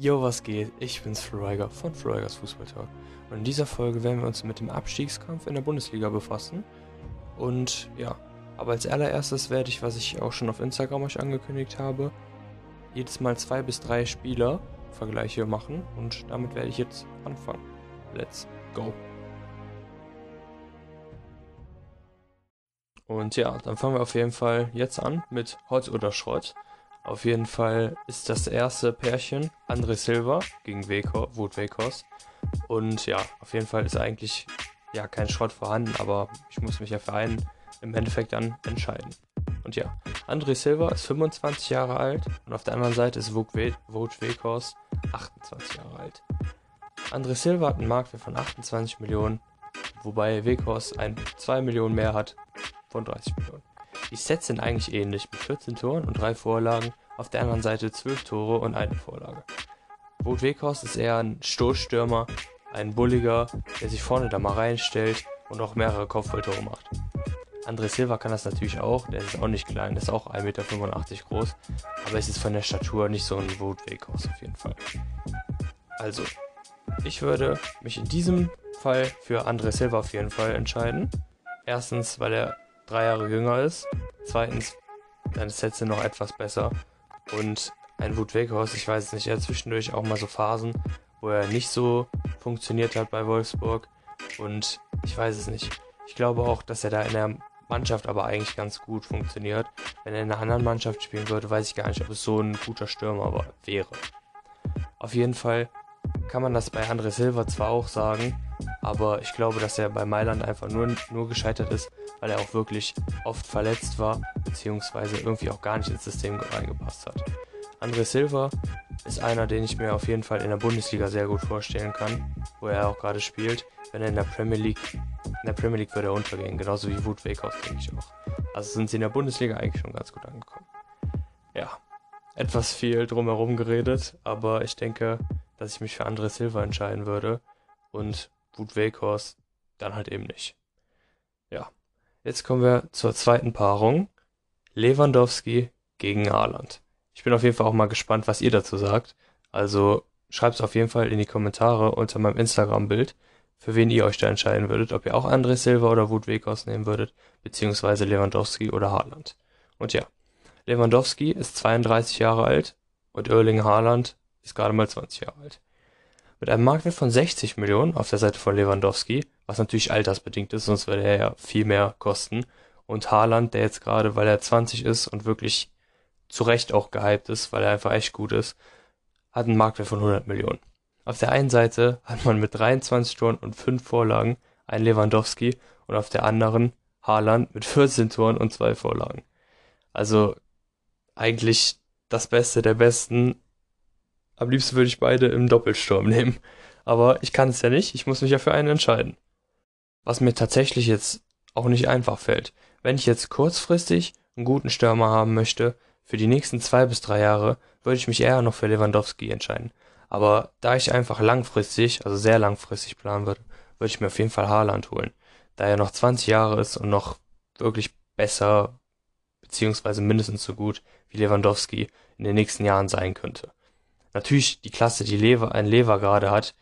Yo, was geht? Ich bin's Floriger von Florigers Fußballtalk. Und in dieser Folge werden wir uns mit dem Abstiegskampf in der Bundesliga befassen. Und ja, aber als allererstes werde ich, was ich auch schon auf Instagram euch angekündigt habe, jedes Mal zwei bis drei Spieler-Vergleiche machen. Und damit werde ich jetzt anfangen. Let's go! Und ja, dann fangen wir auf jeden Fall jetzt an mit Hot oder Schrott. Auf jeden Fall ist das erste Pärchen André Silva gegen Wout Weghorst. Und ja, auf jeden Fall ist eigentlich ja kein Schrott vorhanden, aber ich muss mich ja für einen im Endeffekt dann entscheiden. Und ja, André Silva ist 25 Jahre alt und auf der anderen Seite ist Wout Weghorst 28 Jahre alt. André Silva hat einen Marktwert von 28 Millionen, wobei Weghorst ein 2 Millionen mehr hat von 30 Millionen. Die Sets sind eigentlich ähnlich, mit 14 Toren und 3 Vorlagen, auf der anderen Seite 12 Tore und eine Vorlage. Wout Weghorst ist eher ein Stoßstürmer, ein Bulliger, der sich vorne da mal reinstellt und auch mehrere Kopfballtore macht. André Silva kann das natürlich auch, der ist auch nicht klein, der ist auch 1,85 Meter groß, aber es ist von der Statur nicht so ein Wout Weghorst auf jeden Fall. Also, ich würde mich in diesem Fall für André Silva auf jeden Fall entscheiden. Erstens, weil er drei Jahre jünger ist. Zweitens, seine Sets sind noch etwas besser. Und ein Wut Weghorst, ich weiß es nicht, er hat zwischendurch auch mal so Phasen, wo er nicht so funktioniert hat bei Wolfsburg. Und ich weiß es nicht. Ich glaube auch, dass er da in der Mannschaft aber eigentlich ganz gut funktioniert. Wenn er in einer anderen Mannschaft spielen würde, weiß ich gar nicht, ob es so ein guter Stürmer wäre. Auf jeden Fall kann man das bei André Silva zwar auch sagen, aber ich glaube, dass er bei Mailand einfach nur, nur gescheitert ist, weil er auch wirklich oft verletzt war, beziehungsweise irgendwie auch gar nicht ins System reingepasst hat. André Silva ist einer, den ich mir auf jeden Fall in der Bundesliga sehr gut vorstellen kann, wo er auch gerade spielt. Wenn er in der Premier League, in der Premier League würde er untergehen, genauso wie Wout Weghorst, denke ich auch. Also sind sie in der Bundesliga eigentlich schon ganz gut angekommen. Ja, etwas viel drumherum geredet, aber ich denke, dass ich mich für André Silva entscheiden würde und Wout Weghorst dann halt eben nicht. Ja, jetzt kommen wir zur zweiten Paarung. Lewandowski gegen Haaland. Ich bin auf jeden Fall auch mal gespannt, was ihr dazu sagt. Also schreibt es auf jeden Fall in die Kommentare unter meinem Instagram-Bild, für wen ihr euch da entscheiden würdet, ob ihr auch André Silva oder Wout Weghorst nehmen würdet, beziehungsweise Lewandowski oder Haaland. Und ja, Lewandowski ist 32 Jahre alt und Erling Haaland ist gerade mal 20 Jahre alt. Mit einem Marktwert von 60 Millionen auf der Seite von Lewandowski, was natürlich altersbedingt ist, sonst würde er ja viel mehr kosten. Und Haaland, der jetzt gerade, weil er 20 ist und wirklich zu Recht auch gehypt ist, weil er einfach echt gut ist, hat einen Marktwert von 100 Millionen. Auf der einen Seite hat man mit 23 Toren und 5 Vorlagen einen Lewandowski und auf der anderen Haaland mit 14 Toren und 2 Vorlagen. Also eigentlich das Beste der Besten am liebsten würde ich beide im Doppelsturm nehmen. Aber ich kann es ja nicht, ich muss mich ja für einen entscheiden. Was mir tatsächlich jetzt auch nicht einfach fällt. Wenn ich jetzt kurzfristig einen guten Stürmer haben möchte, für die nächsten zwei bis drei Jahre, würde ich mich eher noch für Lewandowski entscheiden. Aber da ich einfach langfristig, also sehr langfristig planen würde, würde ich mir auf jeden Fall Haaland holen. Da er noch 20 Jahre ist und noch wirklich besser, beziehungsweise mindestens so gut wie Lewandowski in den nächsten Jahren sein könnte. Natürlich, die Klasse, die Lever, ein Lever gerade hat,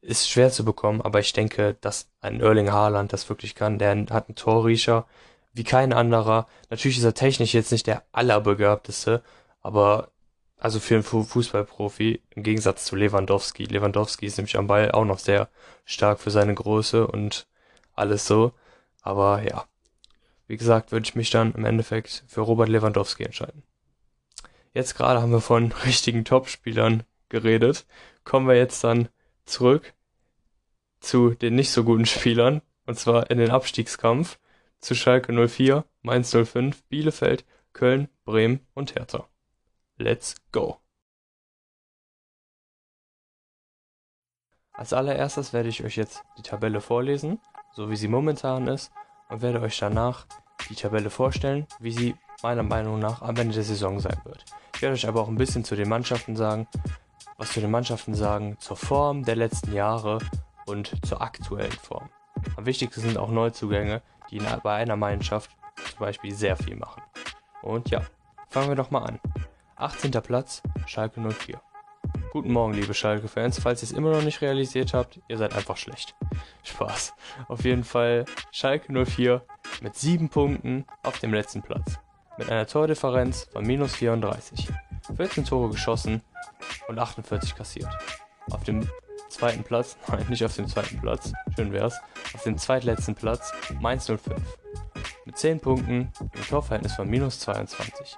ist schwer zu bekommen, aber ich denke, dass ein Erling Haaland das wirklich kann. Der hat einen Torriecher wie kein anderer. Natürlich ist er technisch jetzt nicht der allerbegabteste, aber also für einen Fußballprofi im Gegensatz zu Lewandowski. Lewandowski ist nämlich am Ball auch noch sehr stark für seine Größe und alles so. Aber ja, wie gesagt, würde ich mich dann im Endeffekt für Robert Lewandowski entscheiden. Jetzt gerade haben wir von richtigen Topspielern geredet. Kommen wir jetzt dann zurück zu den nicht so guten Spielern. Und zwar in den Abstiegskampf zu Schalke 04, Mainz 05, Bielefeld, Köln, Bremen und Hertha. Let's go! Als allererstes werde ich euch jetzt die Tabelle vorlesen, so wie sie momentan ist, und werde euch danach die Tabelle vorstellen, wie sie meiner Meinung nach am Ende der Saison sein wird. Ich werde euch aber auch ein bisschen zu den Mannschaften sagen, was zu den Mannschaften sagen, zur Form der letzten Jahre und zur aktuellen Form. Am wichtigsten sind auch Neuzugänge, die bei einer Mannschaft zum Beispiel sehr viel machen. Und ja, fangen wir doch mal an. 18. Platz, Schalke 04. Gut Guten Morgen, liebe Schalke-Fans. Falls ihr es immer noch nicht realisiert habt, ihr seid einfach schlecht. Spaß. Auf jeden Fall Schalke 04 mit 7 Punkten auf dem letzten Platz. Mit einer Tordifferenz von minus 34. 14 Tore geschossen und 48 kassiert. Auf dem zweiten Platz, nein, nicht auf dem zweiten Platz, schön wär's, auf dem zweitletzten Platz Mainz 05. Mit 10 Punkten im Torverhältnis von minus 22.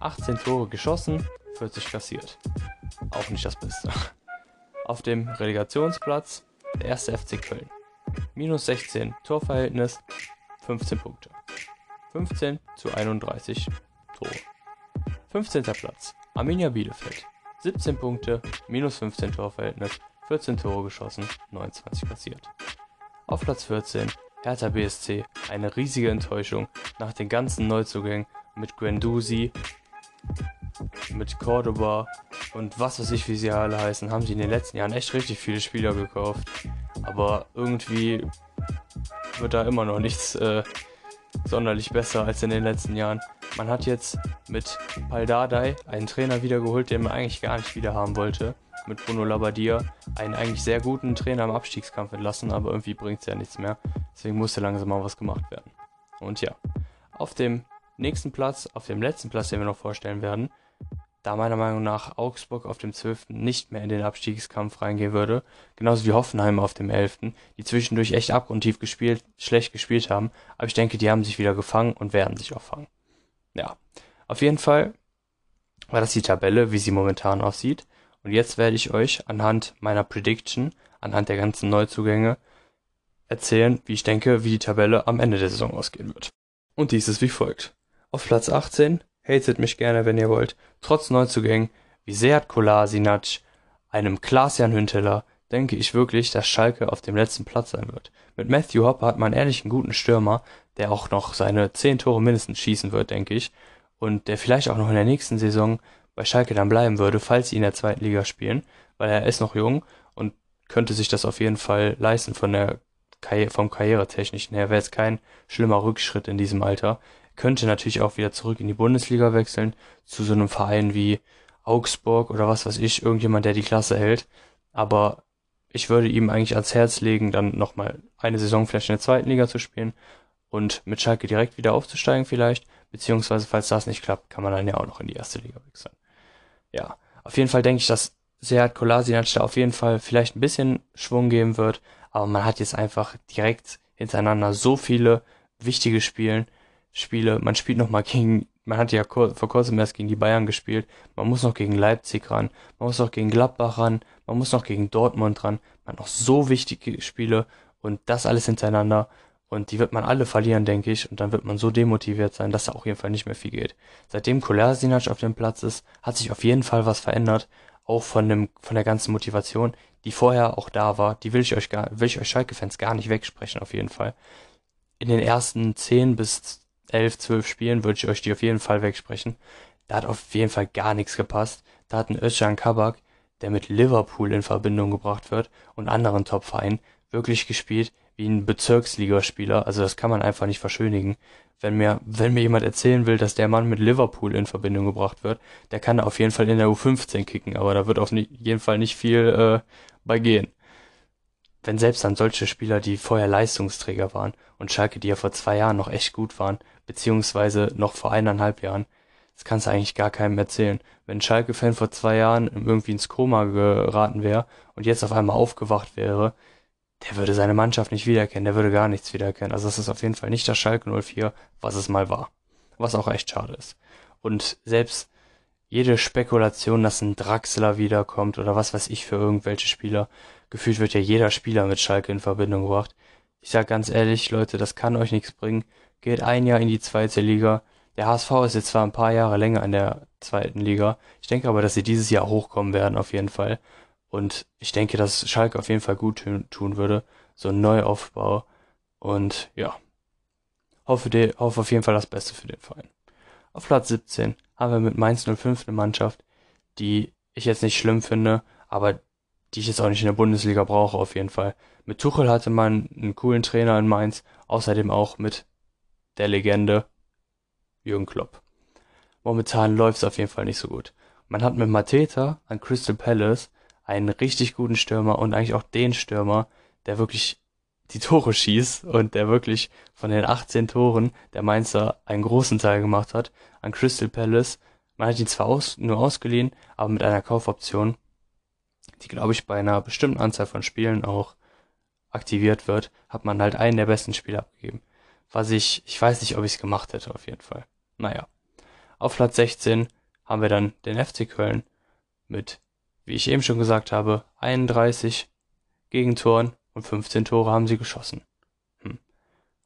18 Tore geschossen, 40 kassiert. Auch nicht das Beste. Auf dem Relegationsplatz der erste FC Köln. Minus 16 Torverhältnis, 15 Punkte. 15 zu 31 Tore. 15. Platz Arminia Bielefeld. 17 Punkte, minus 15 Torverhältnis, 14 Tore geschossen, 29 kassiert. Auf Platz 14 Hertha BSC, eine riesige Enttäuschung nach den ganzen Neuzugängen mit Guendouzi, mit Cordoba und was weiß ich, wie sie alle heißen, haben sie in den letzten Jahren echt richtig viele Spieler gekauft. Aber irgendwie wird da immer noch nichts äh, sonderlich besser als in den letzten Jahren. Man hat jetzt mit Paldadei einen Trainer wiedergeholt, den man eigentlich gar nicht wieder haben wollte. Mit Bruno Labbadia einen eigentlich sehr guten Trainer im Abstiegskampf entlassen, aber irgendwie bringt es ja nichts mehr. Deswegen musste langsam mal was gemacht werden. Und ja, auf dem nächsten Platz, auf dem letzten Platz, den wir noch vorstellen werden, da meiner Meinung nach Augsburg auf dem 12. nicht mehr in den Abstiegskampf reingehen würde, genauso wie Hoffenheim auf dem 11., die zwischendurch echt abgrundtief gespielt, schlecht gespielt haben, aber ich denke, die haben sich wieder gefangen und werden sich auch fangen. Ja, auf jeden Fall war das die Tabelle, wie sie momentan aussieht. Und jetzt werde ich euch anhand meiner Prediction, anhand der ganzen Neuzugänge, erzählen, wie ich denke, wie die Tabelle am Ende der Saison ausgehen wird. Und dies ist wie folgt. Auf Platz 18 hatet mich gerne, wenn ihr wollt. Trotz Neuzugängen wie Seat Kolasinac, einem Klaas-Jan Hünteler, denke ich wirklich, dass Schalke auf dem letzten Platz sein wird. Mit Matthew Hopper hat man ehrlich einen guten Stürmer, der auch noch seine 10 Tore mindestens schießen wird, denke ich. Und der vielleicht auch noch in der nächsten Saison bei Schalke dann bleiben würde, falls sie in der zweiten Liga spielen, weil er ist noch jung und könnte sich das auf jeden Fall leisten von der Karri vom Karrieretechnischen her. Wäre jetzt kein schlimmer Rückschritt in diesem Alter könnte natürlich auch wieder zurück in die Bundesliga wechseln, zu so einem Verein wie Augsburg oder was weiß ich, irgendjemand, der die Klasse hält. Aber ich würde ihm eigentlich ans Herz legen, dann nochmal eine Saison vielleicht in der zweiten Liga zu spielen und mit Schalke direkt wieder aufzusteigen vielleicht, beziehungsweise falls das nicht klappt, kann man dann ja auch noch in die erste Liga wechseln. Ja, auf jeden Fall denke ich, dass Seat Kolasinac da auf jeden Fall vielleicht ein bisschen Schwung geben wird, aber man hat jetzt einfach direkt hintereinander so viele wichtige Spielen, Spiele. Man spielt noch mal gegen, man hat ja vor kurzem erst gegen die Bayern gespielt. Man muss noch gegen Leipzig ran. Man muss noch gegen Gladbach ran. Man muss noch gegen Dortmund ran. Man hat noch so wichtige Spiele und das alles hintereinander. Und die wird man alle verlieren, denke ich. Und dann wird man so demotiviert sein, dass da auf jeden Fall nicht mehr viel geht. Seitdem Kolasinac auf dem Platz ist, hat sich auf jeden Fall was verändert. Auch von dem, von der ganzen Motivation, die vorher auch da war. Die will ich euch gar, will ich euch Schalke-Fans gar nicht wegsprechen, auf jeden Fall. In den ersten 10 bis elf, zwölf Spielen würde ich euch die auf jeden Fall wegsprechen. Da hat auf jeden Fall gar nichts gepasst. Da hat ein Özcan Kabak, der mit Liverpool in Verbindung gebracht wird und anderen Top-Vereinen, wirklich gespielt wie ein Bezirksligaspieler. Also das kann man einfach nicht verschönigen. Wenn mir, wenn mir jemand erzählen will, dass der Mann mit Liverpool in Verbindung gebracht wird, der kann auf jeden Fall in der U15 kicken, aber da wird auf jeden Fall nicht viel äh, bei gehen wenn selbst dann solche Spieler, die vorher Leistungsträger waren und Schalke, die ja vor zwei Jahren noch echt gut waren, beziehungsweise noch vor eineinhalb Jahren, das kannst du eigentlich gar keinem erzählen. Wenn Schalke-Fan vor zwei Jahren irgendwie ins Koma geraten wäre und jetzt auf einmal aufgewacht wäre, der würde seine Mannschaft nicht wiedererkennen, der würde gar nichts wiedererkennen. Also das ist auf jeden Fall nicht das Schalke 04, was es mal war. Was auch echt schade ist. Und selbst jede Spekulation, dass ein Draxler wiederkommt oder was weiß ich für irgendwelche Spieler, gefühlt wird ja jeder Spieler mit Schalke in Verbindung gebracht. Ich sag ganz ehrlich, Leute, das kann euch nichts bringen. Geht ein Jahr in die zweite Liga. Der HSV ist jetzt zwar ein paar Jahre länger in der zweiten Liga. Ich denke aber, dass sie dieses Jahr hochkommen werden, auf jeden Fall. Und ich denke, dass Schalke auf jeden Fall gut tun würde. So ein Neuaufbau. Und ja. Hoffe, de, hoffe auf jeden Fall das Beste für den Verein. Auf Platz 17 haben wir mit Mainz 05 eine Mannschaft, die ich jetzt nicht schlimm finde, aber die ich jetzt auch nicht in der Bundesliga brauche, auf jeden Fall. Mit Tuchel hatte man einen coolen Trainer in Mainz, außerdem auch mit der Legende Jürgen Klopp. Momentan läuft es auf jeden Fall nicht so gut. Man hat mit Mateta an Crystal Palace einen richtig guten Stürmer und eigentlich auch den Stürmer, der wirklich die Tore schießt und der wirklich von den 18 Toren der Mainzer einen großen Teil gemacht hat an Crystal Palace. Man hat ihn zwar aus, nur ausgeliehen, aber mit einer Kaufoption, die glaube ich bei einer bestimmten Anzahl von Spielen auch aktiviert wird, hat man halt einen der besten Spieler abgegeben. Was ich, ich weiß nicht, ob ich es gemacht hätte auf jeden Fall. Naja. Auf Platz 16 haben wir dann den FC Köln mit, wie ich eben schon gesagt habe, 31 Gegentoren und 15 Tore haben sie geschossen. Hm.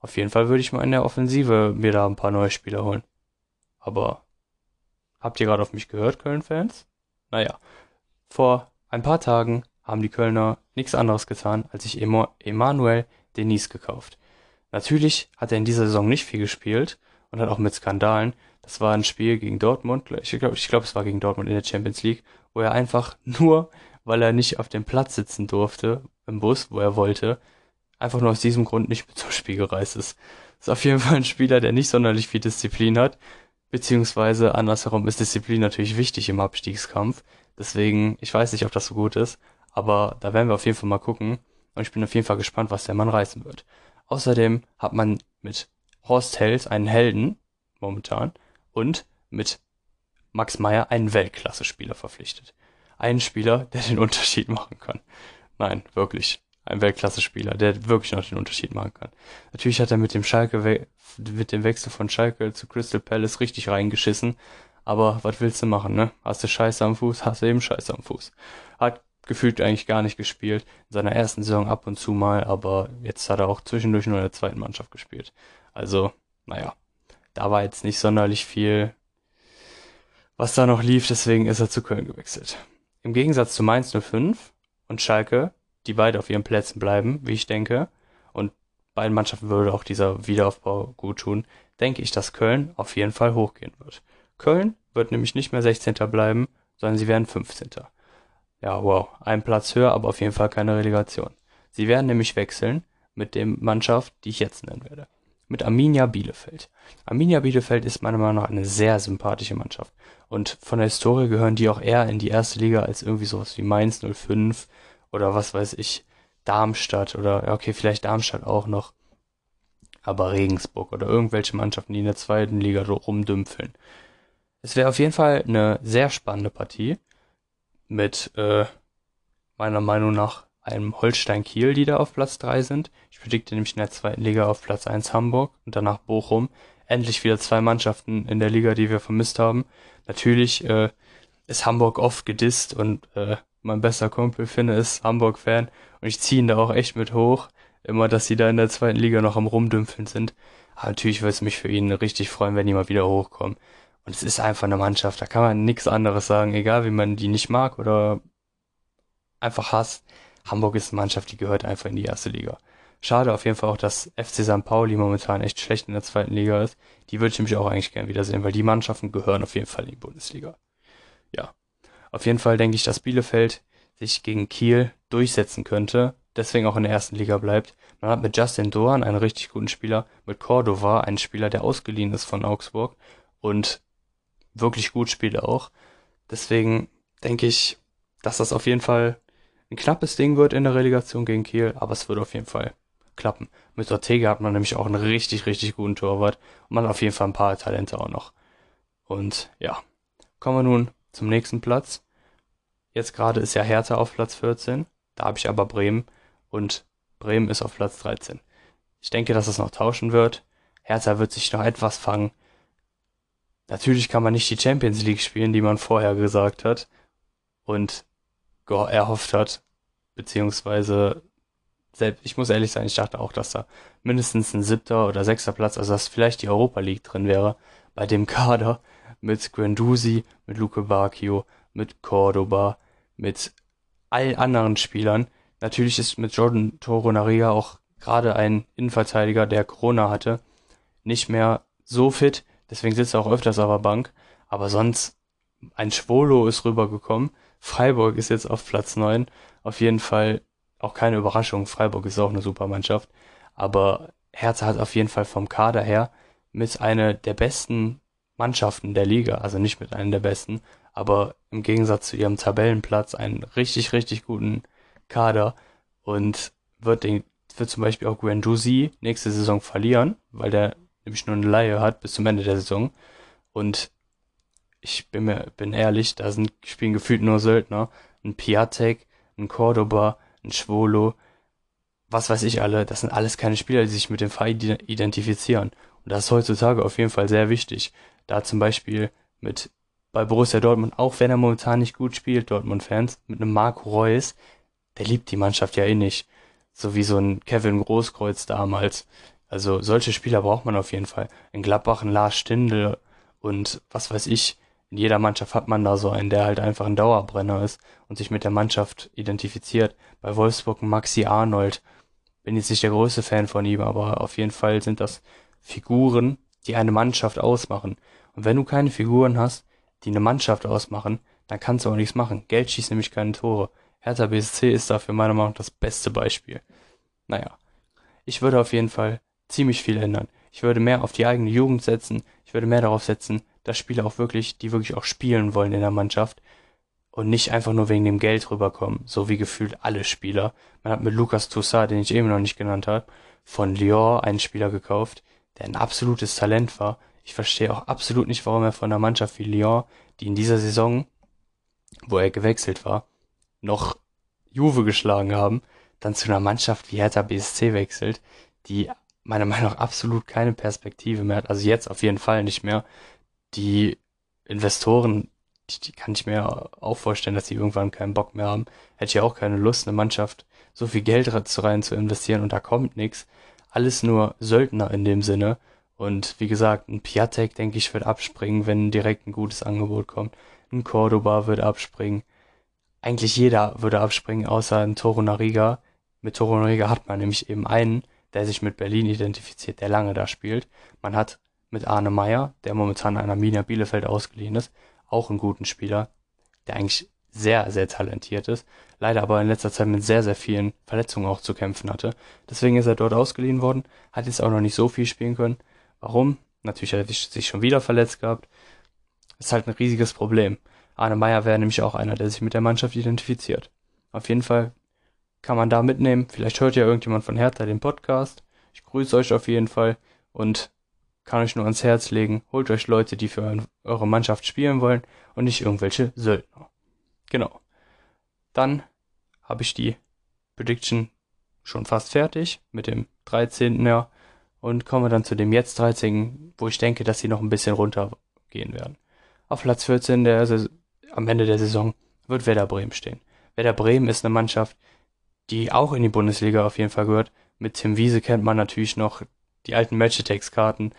Auf jeden Fall würde ich mal in der Offensive mir da ein paar neue Spieler holen. Aber habt ihr gerade auf mich gehört, Köln-Fans? Naja, vor ein paar Tagen haben die Kölner nichts anderes getan, als sich Emanuel Denis gekauft. Natürlich hat er in dieser Saison nicht viel gespielt und hat auch mit Skandalen. Das war ein Spiel gegen Dortmund, ich glaube, ich glaub, es war gegen Dortmund in der Champions League, wo er einfach nur, weil er nicht auf dem Platz sitzen durfte, im Bus, wo er wollte, einfach nur aus diesem Grund nicht mit zum Spiel gereist ist. Ist auf jeden Fall ein Spieler, der nicht sonderlich viel Disziplin hat, beziehungsweise andersherum ist Disziplin natürlich wichtig im Abstiegskampf. Deswegen, ich weiß nicht, ob das so gut ist, aber da werden wir auf jeden Fall mal gucken und ich bin auf jeden Fall gespannt, was der Mann reißen wird. Außerdem hat man mit Horst Held einen Helden momentan und mit Max Meyer einen Weltklasse-Spieler verpflichtet. Einen Spieler, der den Unterschied machen kann. Nein, wirklich. Ein Weltklasse-Spieler, der wirklich noch den Unterschied machen kann. Natürlich hat er mit dem Schalke, mit dem Wechsel von Schalke zu Crystal Palace richtig reingeschissen. Aber was willst du machen, ne? Hast du Scheiße am Fuß, hast du eben Scheiße am Fuß. Hat gefühlt eigentlich gar nicht gespielt. In seiner ersten Saison ab und zu mal, aber jetzt hat er auch zwischendurch nur in der zweiten Mannschaft gespielt. Also, naja, da war jetzt nicht sonderlich viel, was da noch lief, deswegen ist er zu Köln gewechselt. Im Gegensatz zu Mainz 05 und Schalke, die beide auf ihren Plätzen bleiben, wie ich denke, und beiden Mannschaften würde auch dieser Wiederaufbau gut tun, denke ich, dass Köln auf jeden Fall hochgehen wird. Köln wird nämlich nicht mehr 16. bleiben, sondern sie werden 15. Ja, wow, ein Platz höher, aber auf jeden Fall keine Relegation. Sie werden nämlich wechseln mit dem Mannschaft, die ich jetzt nennen werde. Mit Arminia Bielefeld. Arminia Bielefeld ist meiner Meinung nach eine sehr sympathische Mannschaft. Und von der Historie gehören die auch eher in die erste Liga als irgendwie sowas wie Mainz 05 oder was weiß ich, Darmstadt oder, okay, vielleicht Darmstadt auch noch. Aber Regensburg oder irgendwelche Mannschaften, die in der zweiten Liga rumdümpfeln. Es wäre auf jeden Fall eine sehr spannende Partie mit äh, meiner Meinung nach einem Holstein Kiel, die da auf Platz 3 sind. Ich predikte nämlich in der zweiten Liga auf Platz 1 Hamburg und danach Bochum. Endlich wieder zwei Mannschaften in der Liga, die wir vermisst haben. Natürlich äh, ist Hamburg oft gedisst und äh, mein bester Kumpel Finne ist Hamburg-Fan und ich ziehe ihn da auch echt mit hoch. Immer, dass sie da in der zweiten Liga noch am Rumdümpfeln sind. Aber natürlich würde es mich für ihn richtig freuen, wenn die mal wieder hochkommen. Und es ist einfach eine Mannschaft, da kann man nichts anderes sagen, egal wie man die nicht mag oder einfach hasst. Hamburg ist eine Mannschaft, die gehört einfach in die erste Liga. Schade auf jeden Fall auch, dass FC St. Pauli momentan echt schlecht in der zweiten Liga ist. Die würde ich nämlich auch eigentlich gern wiedersehen, weil die Mannschaften gehören auf jeden Fall in die Bundesliga. Ja. Auf jeden Fall denke ich, dass Bielefeld sich gegen Kiel durchsetzen könnte, deswegen auch in der ersten Liga bleibt. Man hat mit Justin Doan einen richtig guten Spieler, mit Cordova einen Spieler, der ausgeliehen ist von Augsburg und wirklich gut spielt auch. Deswegen denke ich, dass das auf jeden Fall ein knappes Ding wird in der Relegation gegen Kiel, aber es wird auf jeden Fall klappen. Mit Ortega hat man nämlich auch einen richtig, richtig guten Torwart und man hat auf jeden Fall ein paar Talente auch noch. Und ja, kommen wir nun zum nächsten Platz. Jetzt gerade ist ja Hertha auf Platz 14, da habe ich aber Bremen und Bremen ist auf Platz 13. Ich denke, dass es noch tauschen wird. Hertha wird sich noch etwas fangen. Natürlich kann man nicht die Champions League spielen, die man vorher gesagt hat und erhofft hat, beziehungsweise selbst, ich muss ehrlich sein, ich dachte auch, dass da mindestens ein siebter oder sechster Platz, also dass vielleicht die Europa League drin wäre, bei dem Kader mit Guendouzi, mit Luke Bacchio, mit Cordoba, mit allen anderen Spielern. Natürlich ist mit Jordan Toronaria auch gerade ein Innenverteidiger, der Corona hatte, nicht mehr so fit, Deswegen sitzt er auch öfters auf der Bank. Aber sonst, ein Schwolo ist rübergekommen. Freiburg ist jetzt auf Platz 9. Auf jeden Fall auch keine Überraschung. Freiburg ist auch eine super Mannschaft. Aber Hertha hat auf jeden Fall vom Kader her mit einer der besten Mannschaften der Liga, also nicht mit einer der besten, aber im Gegensatz zu ihrem Tabellenplatz einen richtig, richtig guten Kader und wird den, wird zum Beispiel auch Guendouzi nächste Saison verlieren, weil der nämlich nur eine Laie hat bis zum Ende der Saison. Und ich bin mir, bin ehrlich, da sind, spielen gefühlt nur Söldner. Ein Piatek, ein Cordoba, ein Schwolo, was weiß ich alle, das sind alles keine Spieler, die sich mit dem Verein identifizieren. Und das ist heutzutage auf jeden Fall sehr wichtig. Da zum Beispiel mit bei Borussia Dortmund, auch wenn er momentan nicht gut spielt, Dortmund-Fans, mit einem Marco Reus, der liebt die Mannschaft ja eh nicht. So wie so ein Kevin Großkreuz damals. Also solche Spieler braucht man auf jeden Fall. In Gladbach ein Lars Stindl und was weiß ich. In jeder Mannschaft hat man da so einen, der halt einfach ein Dauerbrenner ist und sich mit der Mannschaft identifiziert. Bei Wolfsburg Maxi Arnold bin jetzt nicht der größte Fan von ihm, aber auf jeden Fall sind das Figuren, die eine Mannschaft ausmachen. Und wenn du keine Figuren hast, die eine Mannschaft ausmachen, dann kannst du auch nichts machen. Geld schießt nämlich keine Tore. Hertha BSC ist dafür meiner Meinung nach das beste Beispiel. Naja, ich würde auf jeden Fall ziemlich viel ändern. Ich würde mehr auf die eigene Jugend setzen. Ich würde mehr darauf setzen, dass Spieler auch wirklich, die wirklich auch spielen wollen in der Mannschaft, und nicht einfach nur wegen dem Geld rüberkommen, so wie gefühlt alle Spieler. Man hat mit Lucas Toussaint, den ich eben noch nicht genannt habe, von Lyon einen Spieler gekauft, der ein absolutes Talent war. Ich verstehe auch absolut nicht, warum er von einer Mannschaft wie Lyon, die in dieser Saison, wo er gewechselt war, noch Juve geschlagen haben, dann zu einer Mannschaft wie Hertha BSC wechselt, die meiner Meinung nach absolut keine Perspektive mehr hat. Also jetzt auf jeden Fall nicht mehr. Die Investoren die, die kann ich mir auch vorstellen, dass sie irgendwann keinen Bock mehr haben. Hätte ich ja auch keine Lust, eine Mannschaft so viel Geld rein zu investieren und da kommt nichts. Alles nur Söldner in dem Sinne. Und wie gesagt, ein Piatek, denke ich, wird abspringen, wenn direkt ein gutes Angebot kommt. Ein Cordoba wird abspringen. Eigentlich jeder würde abspringen, außer ein Toro Nariga. Mit Toro Nariga hat man nämlich eben einen, der sich mit Berlin identifiziert, der lange da spielt. Man hat mit Arne Meyer, der momentan an Arminia Bielefeld ausgeliehen ist, auch einen guten Spieler, der eigentlich sehr, sehr talentiert ist, leider aber in letzter Zeit mit sehr, sehr vielen Verletzungen auch zu kämpfen hatte. Deswegen ist er dort ausgeliehen worden, hat jetzt auch noch nicht so viel spielen können. Warum? Natürlich hat er sich schon wieder verletzt gehabt. Ist halt ein riesiges Problem. Arne Meyer wäre nämlich auch einer, der sich mit der Mannschaft identifiziert. Auf jeden Fall kann man da mitnehmen. Vielleicht hört ja irgendjemand von Hertha den Podcast. Ich grüße euch auf jeden Fall und kann euch nur ans Herz legen, holt euch Leute, die für eure Mannschaft spielen wollen und nicht irgendwelche Söldner. Genau. Dann habe ich die Prediction schon fast fertig mit dem 13. Jahr und komme dann zu dem jetzt 13., wo ich denke, dass sie noch ein bisschen runtergehen werden. Auf Platz 14 der am Ende der Saison wird Werder Bremen stehen. Werder Bremen ist eine Mannschaft, die auch in die Bundesliga auf jeden Fall gehört. Mit Tim Wiese kennt man natürlich noch die alten Match-Attacks-Karten,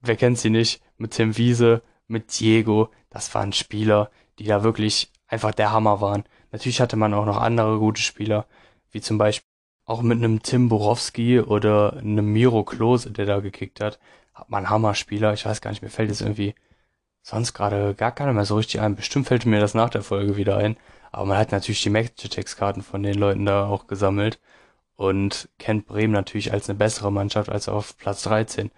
wer kennt sie nicht, mit Tim Wiese, mit Diego, das waren Spieler, die da wirklich einfach der Hammer waren. Natürlich hatte man auch noch andere gute Spieler, wie zum Beispiel auch mit einem Tim Borowski oder einem Miro Klose, der da gekickt hat, hat man Hammerspieler. Ich weiß gar nicht, mir fällt jetzt irgendwie sonst gerade gar keiner mehr so richtig ein. Bestimmt fällt mir das nach der Folge wieder ein. Aber man hat natürlich die Magitex-Karten von den Leuten da auch gesammelt und kennt Bremen natürlich als eine bessere Mannschaft als auf Platz 13.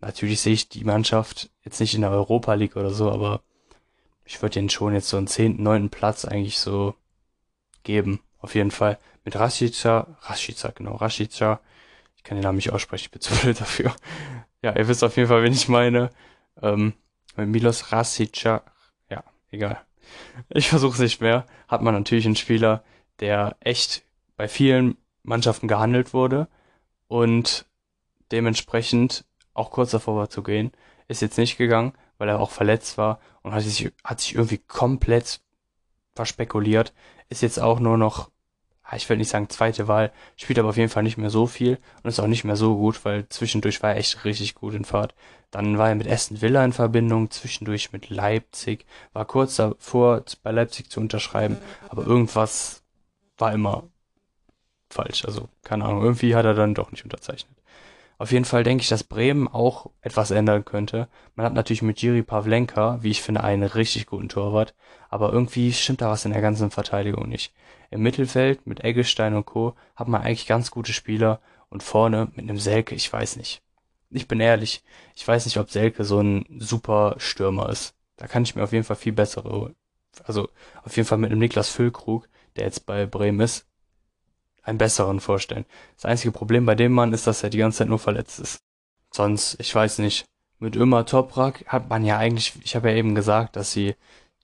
Natürlich sehe ich die Mannschaft jetzt nicht in der Europa League oder so, aber ich würde ihnen schon jetzt so einen zehnten, neunten Platz eigentlich so geben. Auf jeden Fall. Mit Rashica, Rashica, genau, Rashica. Ich kann den Namen nicht aussprechen, ich bin zu blöd dafür. Ja, ihr wisst auf jeden Fall, wen ich meine. Ähm, mit Milos Rashica, ja, egal. Ich versuche es nicht mehr. Hat man natürlich einen Spieler, der echt bei vielen Mannschaften gehandelt wurde und dementsprechend auch kurz davor war zu gehen, ist jetzt nicht gegangen, weil er auch verletzt war und hat sich, hat sich irgendwie komplett verspekuliert, ist jetzt auch nur noch, ich will nicht sagen zweite Wahl, spielt aber auf jeden Fall nicht mehr so viel und ist auch nicht mehr so gut, weil zwischendurch war er echt richtig gut in Fahrt. Dann war er mit Aston Villa in Verbindung, zwischendurch mit Leipzig, war kurz davor, bei Leipzig zu unterschreiben, aber irgendwas war immer falsch. Also, keine Ahnung, irgendwie hat er dann doch nicht unterzeichnet. Auf jeden Fall denke ich, dass Bremen auch etwas ändern könnte. Man hat natürlich mit Jiri Pavlenka, wie ich finde, einen richtig guten Torwart, aber irgendwie stimmt da was in der ganzen Verteidigung nicht. Im Mittelfeld mit Eggestein und Co. hat man eigentlich ganz gute Spieler und vorne mit einem Selke, ich weiß nicht. Ich bin ehrlich, ich weiß nicht, ob Selke so ein super Stürmer ist. da kann ich mir auf jeden Fall viel bessere, also auf jeden Fall mit einem Niklas Füllkrug, der jetzt bei Bremen ist, einen besseren vorstellen. Das einzige Problem bei dem Mann ist, dass er die ganze Zeit nur verletzt ist. Sonst, ich weiß nicht, mit Ömer Toprak hat man ja eigentlich, ich habe ja eben gesagt, dass sie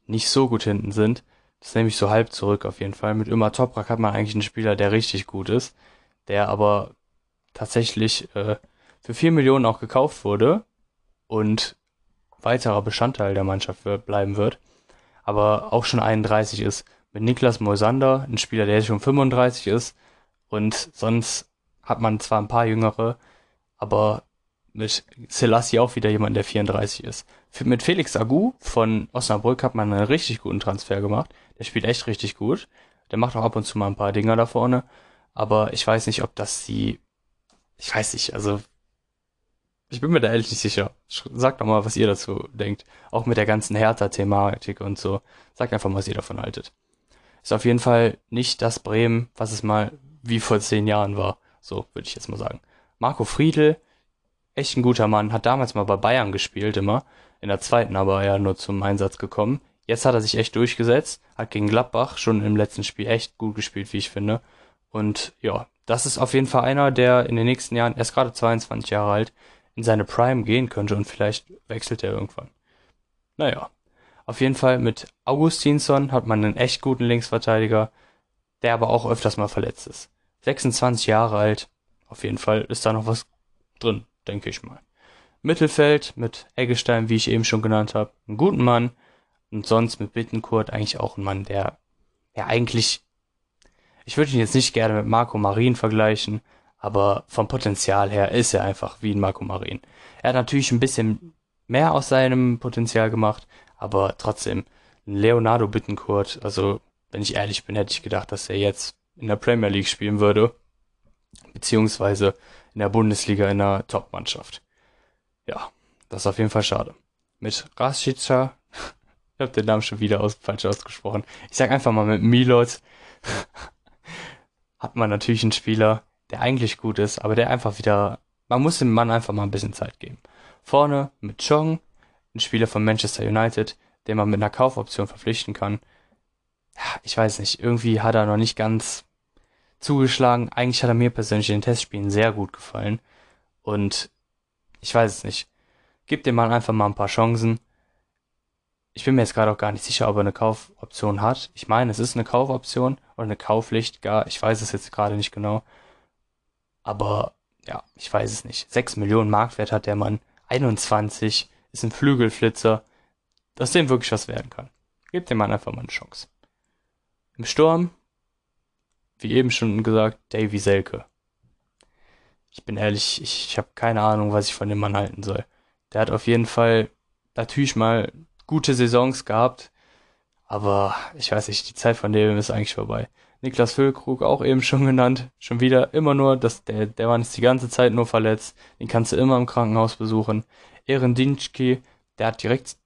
nicht so gut hinten sind. Das nehme ich so halb zurück auf jeden Fall. Mit Ömer Toprak hat man eigentlich einen Spieler, der richtig gut ist, der aber tatsächlich äh, für vier Millionen auch gekauft wurde und weiterer Bestandteil der Mannschaft bleiben wird, aber auch schon 31 ist. Mit Niklas Moisander, ein Spieler, der schon 35 ist und sonst hat man zwar ein paar Jüngere, aber mit Selassie auch wieder jemand, der 34 ist. Mit Felix Agu von Osnabrück hat man einen richtig guten Transfer gemacht. Der spielt echt richtig gut. Der macht auch ab und zu mal ein paar Dinger da vorne. Aber ich weiß nicht, ob das die, ich weiß nicht, also ich bin mir da ehrlich nicht sicher. Sagt doch mal, was ihr dazu denkt. Auch mit der ganzen Hertha-Thematik und so. Sagt einfach mal, was ihr davon haltet. Ist auf jeden Fall nicht das Bremen, was es mal wie vor zehn Jahren war. So, würde ich jetzt mal sagen. Marco Friedl, echt ein guter Mann, hat damals mal bei Bayern gespielt immer. In der zweiten aber ja nur zum Einsatz gekommen. Jetzt hat er sich echt durchgesetzt, hat gegen Gladbach schon im letzten Spiel echt gut gespielt, wie ich finde. Und ja, das ist auf jeden Fall einer, der in den nächsten Jahren, er ist gerade 22 Jahre alt, in seine Prime gehen könnte und vielleicht wechselt er irgendwann. Naja, auf jeden Fall mit Augustinsson hat man einen echt guten Linksverteidiger, der aber auch öfters mal verletzt ist. 26 Jahre alt, auf jeden Fall ist da noch was drin, denke ich mal. Mittelfeld mit Eggestein, wie ich eben schon genannt habe, einen guten Mann und sonst mit Bittenkurt eigentlich auch ein Mann, der ja eigentlich, ich würde ihn jetzt nicht gerne mit Marco Marin vergleichen, aber vom Potenzial her ist er einfach wie ein Marco Marin. Er hat natürlich ein bisschen mehr aus seinem Potenzial gemacht, aber trotzdem, Leonardo Bittencourt, also wenn ich ehrlich bin, hätte ich gedacht, dass er jetzt in der Premier League spielen würde, beziehungsweise in der Bundesliga in einer Top-Mannschaft. Ja, das ist auf jeden Fall schade. Mit Rashica, ich habe den Namen schon wieder aus, falsch ausgesprochen. Ich sag einfach mal mit Milot hat man natürlich einen Spieler, der eigentlich gut ist, aber der einfach wieder, man muss dem Mann einfach mal ein bisschen Zeit geben. Vorne mit Chong, ein Spieler von Manchester United, den man mit einer Kaufoption verpflichten kann. Ich weiß nicht, irgendwie hat er noch nicht ganz zugeschlagen. Eigentlich hat er mir persönlich in den Testspielen sehr gut gefallen. Und ich weiß es nicht. Gib dem Mann einfach mal ein paar Chancen. Ich bin mir jetzt gerade auch gar nicht sicher, ob er eine Kaufoption hat. Ich meine, es ist eine Kaufoption oder eine Kaufpflicht gar. Ich weiß es jetzt gerade nicht genau. Aber ja, ich weiß es nicht. 6 Millionen Marktwert hat der Mann. 21 ist ein Flügelflitzer. Dass dem wirklich was werden kann. Gebt dem Mann einfach mal eine Chance. Im Sturm, wie eben schon gesagt, Davy Selke. Ich bin ehrlich, ich, ich habe keine Ahnung, was ich von dem Mann halten soll. Der hat auf jeden Fall natürlich mal gute Saisons gehabt, aber ich weiß nicht, die Zeit von dem ist eigentlich vorbei. Niklas Füllkrug auch eben schon genannt. Schon wieder immer nur, dass der, der Mann ist die ganze Zeit nur verletzt. Den kannst du immer im Krankenhaus besuchen. Ehren Dinczki, der hat direkt,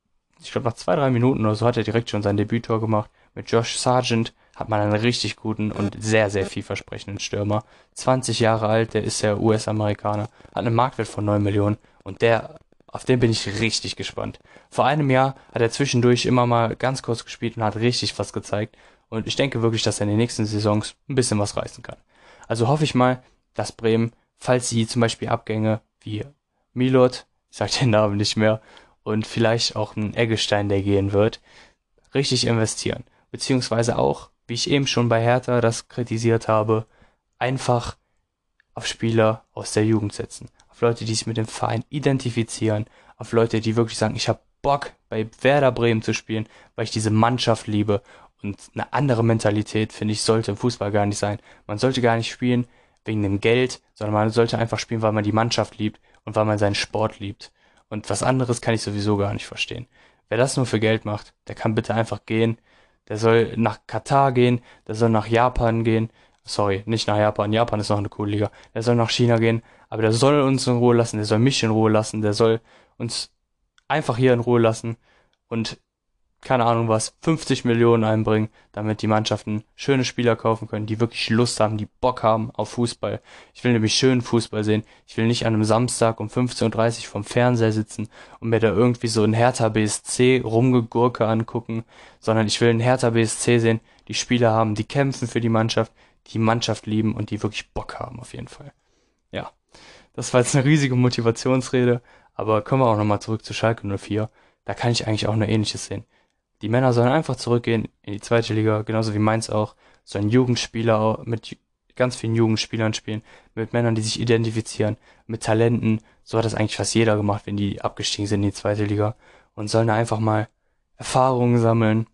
ich glaube nach zwei, drei Minuten oder so hat er direkt schon sein Debüttor gemacht. Mit Josh Sargent hat man einen richtig guten und sehr, sehr vielversprechenden Stürmer. 20 Jahre alt, der ist ja US-Amerikaner, hat einen Marktwert von 9 Millionen und der, auf den bin ich richtig gespannt. Vor einem Jahr hat er zwischendurch immer mal ganz kurz gespielt und hat richtig was gezeigt und ich denke wirklich, dass er in den nächsten Saisons ein bisschen was reißen kann. Also hoffe ich mal, dass Bremen, falls sie zum Beispiel Abgänge wie Milot, ich sag den Namen nicht mehr, und vielleicht auch ein Eggestein, der gehen wird, richtig investieren. Beziehungsweise auch, wie ich eben schon bei Hertha das kritisiert habe, einfach auf Spieler aus der Jugend setzen. Auf Leute, die sich mit dem Verein identifizieren. Auf Leute, die wirklich sagen, ich habe Bock, bei Werder Bremen zu spielen, weil ich diese Mannschaft liebe und eine andere Mentalität, finde ich, sollte im Fußball gar nicht sein. Man sollte gar nicht spielen wegen dem Geld, sondern man sollte einfach spielen, weil man die Mannschaft liebt und weil man seinen Sport liebt. Und was anderes kann ich sowieso gar nicht verstehen. Wer das nur für Geld macht, der kann bitte einfach gehen. Der soll nach Katar gehen, der soll nach Japan gehen. Sorry, nicht nach Japan. Japan ist noch eine coole Liga. Der soll nach China gehen, aber der soll uns in Ruhe lassen, der soll mich in Ruhe lassen, der soll uns einfach hier in Ruhe lassen. Und keine Ahnung was, 50 Millionen einbringen, damit die Mannschaften schöne Spieler kaufen können, die wirklich Lust haben, die Bock haben auf Fußball. Ich will nämlich schönen Fußball sehen. Ich will nicht an einem Samstag um 15.30 Uhr vom Fernseher sitzen und mir da irgendwie so ein Hertha BSC rumgegurke angucken, sondern ich will einen Hertha BSC sehen, die Spieler haben, die kämpfen für die Mannschaft, die Mannschaft lieben und die wirklich Bock haben auf jeden Fall. Ja, das war jetzt eine riesige Motivationsrede, aber kommen wir auch nochmal zurück zu Schalke 04. Da kann ich eigentlich auch nur ähnliches sehen. Die Männer sollen einfach zurückgehen in die zweite Liga, genauso wie Mainz auch. Sollen Jugendspieler mit ganz vielen Jugendspielern spielen, mit Männern, die sich identifizieren, mit Talenten. So hat das eigentlich fast jeder gemacht, wenn die abgestiegen sind in die zweite Liga. Und sollen einfach mal Erfahrungen sammeln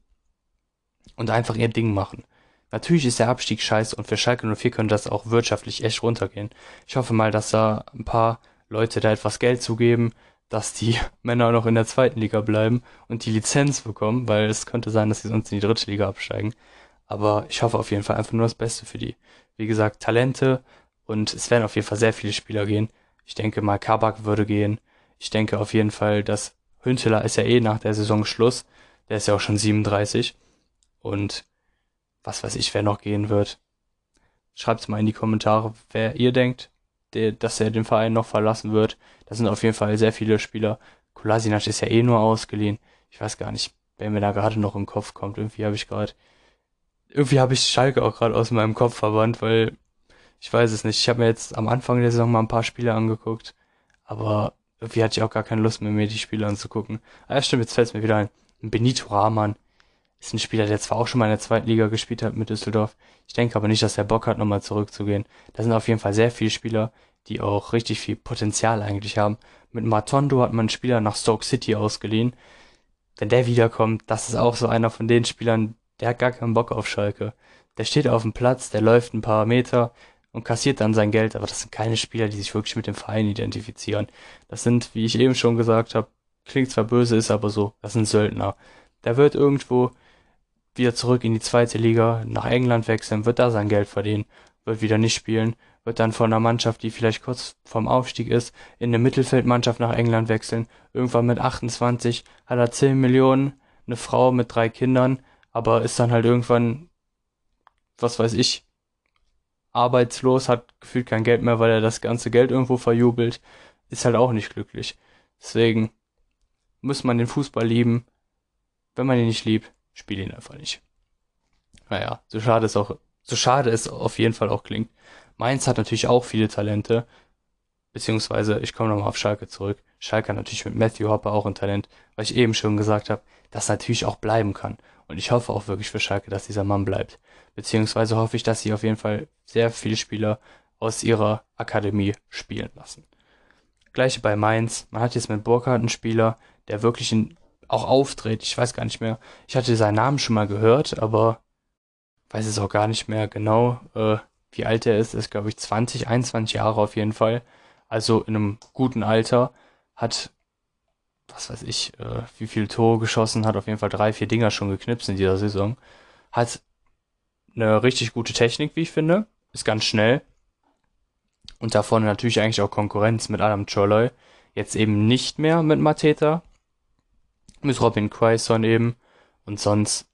und einfach ihr Ding machen. Natürlich ist der Abstieg scheiße und für Schalke 04 könnte das auch wirtschaftlich echt runtergehen. Ich hoffe mal, dass da ein paar Leute da etwas Geld zugeben, dass die Männer noch in der zweiten Liga bleiben und die Lizenz bekommen, weil es könnte sein, dass sie sonst in die dritte Liga absteigen. Aber ich hoffe auf jeden Fall einfach nur das Beste für die. Wie gesagt, Talente und es werden auf jeden Fall sehr viele Spieler gehen. Ich denke mal, Kabak würde gehen. Ich denke auf jeden Fall, dass Hünteler ist ja eh nach der Saison Schluss. Der ist ja auch schon 37. Und was weiß ich, wer noch gehen wird. Schreibt's mal in die Kommentare, wer ihr denkt, der, dass er den Verein noch verlassen wird. Das sind auf jeden Fall sehr viele Spieler. Kolasinac ist ja eh nur ausgeliehen. Ich weiß gar nicht, wer mir da gerade noch im Kopf kommt. Irgendwie habe ich gerade, irgendwie habe ich Schalke auch gerade aus meinem Kopf verbannt, weil ich weiß es nicht. Ich habe mir jetzt am Anfang der Saison mal ein paar Spiele angeguckt, aber irgendwie hatte ich auch gar keine Lust mehr, mir die Spiele anzugucken. Ah ja, stimmt, jetzt fällt es mir wieder ein. Benito Rahman ist ein Spieler, der zwar auch schon mal in der zweiten Liga gespielt hat mit Düsseldorf. Ich denke aber nicht, dass er Bock hat, nochmal zurückzugehen. Da sind auf jeden Fall sehr viele Spieler, die auch richtig viel Potenzial eigentlich haben. Mit Matondo hat man einen Spieler nach Stoke City ausgeliehen. Wenn der wiederkommt, das ist auch so einer von den Spielern, der hat gar keinen Bock auf Schalke. Der steht auf dem Platz, der läuft ein paar Meter und kassiert dann sein Geld, aber das sind keine Spieler, die sich wirklich mit dem Verein identifizieren. Das sind, wie ich eben schon gesagt habe, klingt zwar böse, ist aber so, das sind Söldner. Der wird irgendwo wieder zurück in die zweite Liga, nach England wechseln, wird da sein Geld verdienen, wird wieder nicht spielen, wird dann von einer Mannschaft, die vielleicht kurz vorm Aufstieg ist, in eine Mittelfeldmannschaft nach England wechseln. Irgendwann mit 28 hat er 10 Millionen, eine Frau mit drei Kindern, aber ist dann halt irgendwann, was weiß ich, arbeitslos, hat gefühlt kein Geld mehr, weil er das ganze Geld irgendwo verjubelt, ist halt auch nicht glücklich. Deswegen muss man den Fußball lieben. Wenn man ihn nicht liebt, spiel ihn einfach nicht. Naja, so schade es auch, so schade es auf jeden Fall auch klingt. Mainz hat natürlich auch viele Talente, beziehungsweise ich komme nochmal auf Schalke zurück. Schalke hat natürlich mit Matthew Hopper auch ein Talent, weil ich eben schon gesagt habe, das natürlich auch bleiben kann. Und ich hoffe auch wirklich für Schalke, dass dieser Mann bleibt. Beziehungsweise hoffe ich, dass sie auf jeden Fall sehr viele Spieler aus ihrer Akademie spielen lassen. Gleiche bei Mainz. Man hat jetzt mit Burkhardt einen Spieler, der wirklich in, auch auftritt. Ich weiß gar nicht mehr. Ich hatte seinen Namen schon mal gehört, aber weiß es auch gar nicht mehr genau. Äh, wie alt er ist, ist glaube ich 20, 21 Jahre auf jeden Fall. Also in einem guten Alter. Hat, was weiß ich, äh, wie viel Tore geschossen, hat auf jeden Fall drei, vier Dinger schon geknipst in dieser Saison. Hat eine richtig gute Technik, wie ich finde. Ist ganz schnell. Und da vorne natürlich eigentlich auch Konkurrenz mit Adam Choloy. Jetzt eben nicht mehr mit Mateta. Mit Robin Quaison eben. Und sonst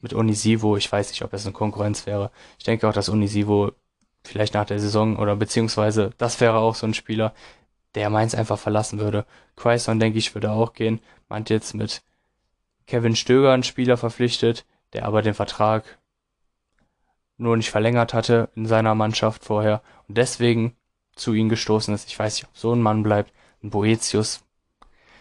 mit Unisivo, ich weiß nicht, ob das eine Konkurrenz wäre. Ich denke auch, dass Unisivo vielleicht nach der Saison oder beziehungsweise das wäre auch so ein Spieler, der Mainz einfach verlassen würde. Quaison, denke ich, würde auch gehen. Hat jetzt mit Kevin Stöger einen Spieler verpflichtet, der aber den Vertrag nur nicht verlängert hatte in seiner Mannschaft vorher und deswegen zu ihm gestoßen ist. Ich weiß nicht, ob so ein Mann bleibt. Ein Boetius.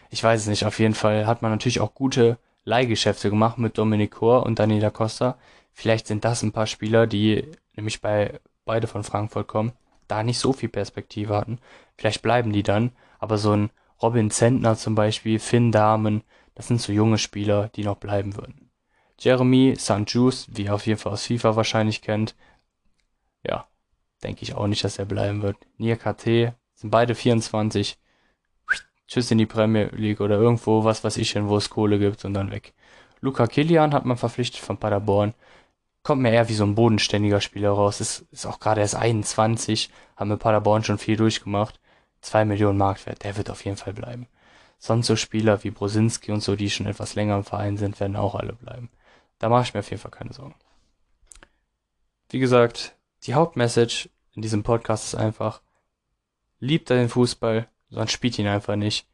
Ich weiß es nicht. Auf jeden Fall hat man natürlich auch gute Leihgeschäfte gemacht mit Dominic Kor und Daniela Costa. Vielleicht sind das ein paar Spieler, die nämlich bei beide von Frankfurt kommen, da nicht so viel Perspektive hatten. Vielleicht bleiben die dann, aber so ein Robin Zentner zum Beispiel, Finn Dahmen, das sind so junge Spieler, die noch bleiben würden. Jeremy St. Just, wie er auf jeden Fall aus FIFA wahrscheinlich kennt, ja, denke ich auch nicht, dass er bleiben wird. Nia KT sind beide 24, tschüss in die Premier League oder irgendwo, was weiß ich denn, wo es Kohle gibt und dann weg. Luca Kilian hat man verpflichtet von Paderborn. Kommt mir eher wie so ein bodenständiger Spieler raus. Ist, ist auch gerade erst 21, haben mit Paderborn schon viel durchgemacht. Zwei Millionen Marktwert, der wird auf jeden Fall bleiben. sonst so Spieler wie Brosinski und so, die schon etwas länger im Verein sind, werden auch alle bleiben. Da mache ich mir auf jeden Fall keine Sorgen. Wie gesagt, die Hauptmessage in diesem Podcast ist einfach, liebt den Fußball, sonst spielt ihn einfach nicht.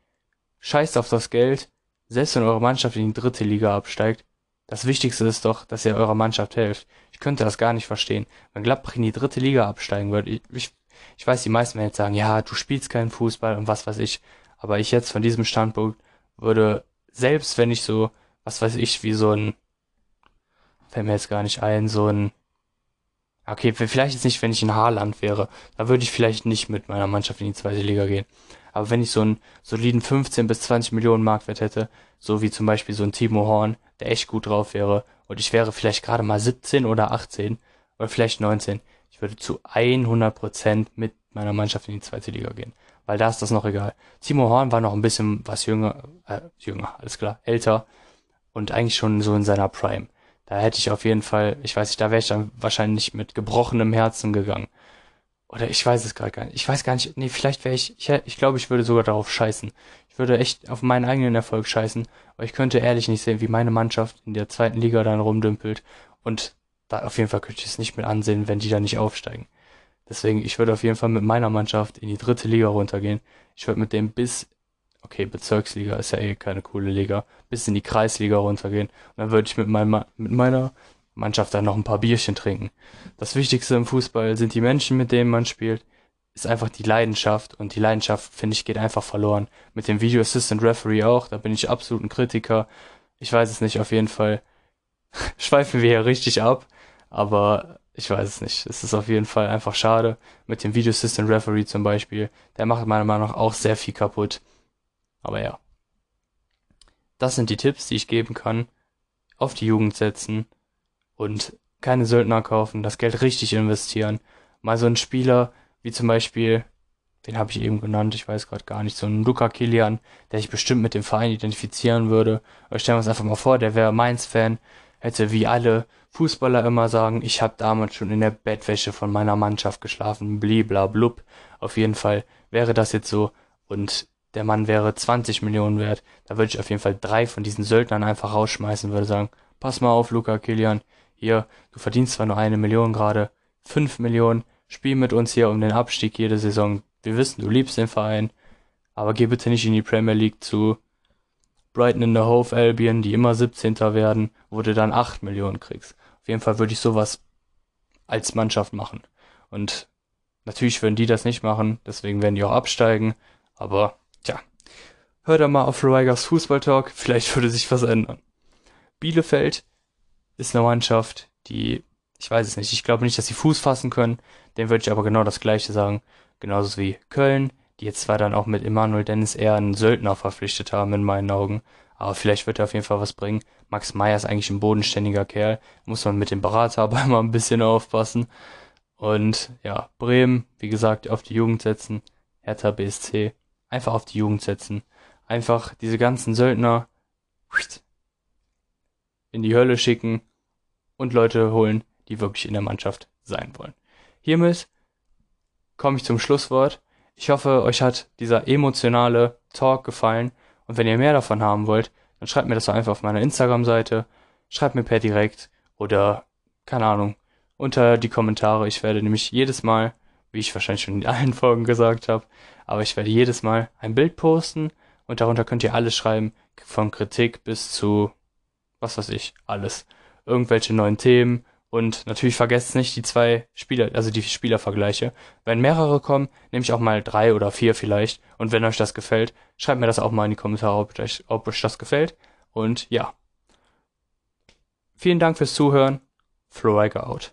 Scheißt auf das Geld, selbst wenn eure Mannschaft in die dritte Liga absteigt, das Wichtigste ist doch, dass ihr eurer Mannschaft helft. Ich könnte das gar nicht verstehen. Wenn Gladbach in die dritte Liga absteigen würde, ich, ich, ich weiß, die meisten werden jetzt sagen, ja, du spielst keinen Fußball und was weiß ich. Aber ich jetzt von diesem Standpunkt würde, selbst wenn ich so, was weiß ich, wie so ein, fällt mir jetzt gar nicht ein, so ein, okay, vielleicht jetzt nicht, wenn ich in Haarland wäre. Da würde ich vielleicht nicht mit meiner Mannschaft in die zweite Liga gehen. Aber wenn ich so einen soliden 15 bis 20 Millionen Marktwert hätte, so wie zum Beispiel so ein Timo Horn, der echt gut drauf wäre, und ich wäre vielleicht gerade mal 17 oder 18 oder vielleicht 19, ich würde zu 100 Prozent mit meiner Mannschaft in die zweite Liga gehen. Weil da ist das noch egal. Timo Horn war noch ein bisschen was jünger, äh, jünger, alles klar, älter und eigentlich schon so in seiner Prime. Da hätte ich auf jeden Fall, ich weiß nicht, da wäre ich dann wahrscheinlich mit gebrochenem Herzen gegangen. Oder ich weiß es gerade gar nicht. Ich weiß gar nicht. Nee, vielleicht wäre ich, ich. Ich glaube, ich würde sogar darauf scheißen. Ich würde echt auf meinen eigenen Erfolg scheißen. Aber ich könnte ehrlich nicht sehen, wie meine Mannschaft in der zweiten Liga dann rumdümpelt. Und da auf jeden Fall könnte ich es nicht mit ansehen, wenn die da nicht aufsteigen. Deswegen, ich würde auf jeden Fall mit meiner Mannschaft in die dritte Liga runtergehen. Ich würde mit dem bis, okay, Bezirksliga ist ja eh keine coole Liga, bis in die Kreisliga runtergehen. Und dann würde ich mit, meinem, mit meiner Mannschaft dann noch ein paar Bierchen trinken. Das Wichtigste im Fußball sind die Menschen, mit denen man spielt, ist einfach die Leidenschaft und die Leidenschaft, finde ich, geht einfach verloren. Mit dem Video Assistant Referee auch, da bin ich absolut ein Kritiker. Ich weiß es nicht, auf jeden Fall schweifen wir hier richtig ab, aber ich weiß es nicht. Es ist auf jeden Fall einfach schade. Mit dem Video Assistant Referee zum Beispiel, der macht meiner Meinung nach auch sehr viel kaputt. Aber ja. Das sind die Tipps, die ich geben kann. Auf die Jugend setzen und keine Söldner kaufen, das Geld richtig investieren. Mal so ein Spieler wie zum Beispiel, den habe ich eben genannt, ich weiß gerade gar nicht, so ein Luca Kilian, der sich bestimmt mit dem Verein identifizieren würde. Aber stellen wir uns einfach mal vor, der wäre Mainz-Fan, hätte wie alle Fußballer immer sagen, ich habe damals schon in der Bettwäsche von meiner Mannschaft geschlafen, bliblablub. Auf jeden Fall wäre das jetzt so und der Mann wäre 20 Millionen wert, da würde ich auf jeden Fall drei von diesen Söldnern einfach rausschmeißen, würde sagen, pass mal auf, Luca Kilian, hier, du verdienst zwar nur eine Million gerade, fünf Millionen, spiel mit uns hier um den Abstieg jede Saison. Wir wissen, du liebst den Verein, aber geh bitte nicht in die Premier League zu Brighton in der Hove Albion, die immer 17. werden, wo du dann acht Millionen kriegst. Auf jeden Fall würde ich sowas als Mannschaft machen. Und natürlich würden die das nicht machen, deswegen werden die auch absteigen. Aber, tja, hör da mal auf Ruigers Fußball Talk, vielleicht würde sich was ändern. Bielefeld ist eine Mannschaft, die, ich weiß es nicht, ich glaube nicht, dass sie Fuß fassen können. Dem würde ich aber genau das Gleiche sagen. Genauso wie Köln, die jetzt zwar dann auch mit Emanuel Dennis eher einen Söldner verpflichtet haben, in meinen Augen. Aber vielleicht wird er auf jeden Fall was bringen. Max Meyer ist eigentlich ein bodenständiger Kerl. Muss man mit dem Berater aber immer ein bisschen aufpassen. Und ja, Bremen, wie gesagt, auf die Jugend setzen. Hertha BSC, einfach auf die Jugend setzen. Einfach diese ganzen Söldner in die Hölle schicken und Leute holen, die wirklich in der Mannschaft sein wollen. Hiermit komme ich zum Schlusswort. Ich hoffe, euch hat dieser emotionale Talk gefallen und wenn ihr mehr davon haben wollt, dann schreibt mir das einfach auf meiner Instagram-Seite, schreibt mir per Direkt oder keine Ahnung, unter die Kommentare. Ich werde nämlich jedes Mal, wie ich wahrscheinlich schon in allen Folgen gesagt habe, aber ich werde jedes Mal ein Bild posten und darunter könnt ihr alles schreiben, von Kritik bis zu was weiß ich, alles. Irgendwelche neuen Themen und natürlich vergesst nicht die zwei Spieler, also die Spielervergleiche. Wenn mehrere kommen, nehme ich auch mal drei oder vier vielleicht. Und wenn euch das gefällt, schreibt mir das auch mal in die Kommentare, ob euch, ob euch das gefällt. Und ja. Vielen Dank fürs Zuhören. Flo out.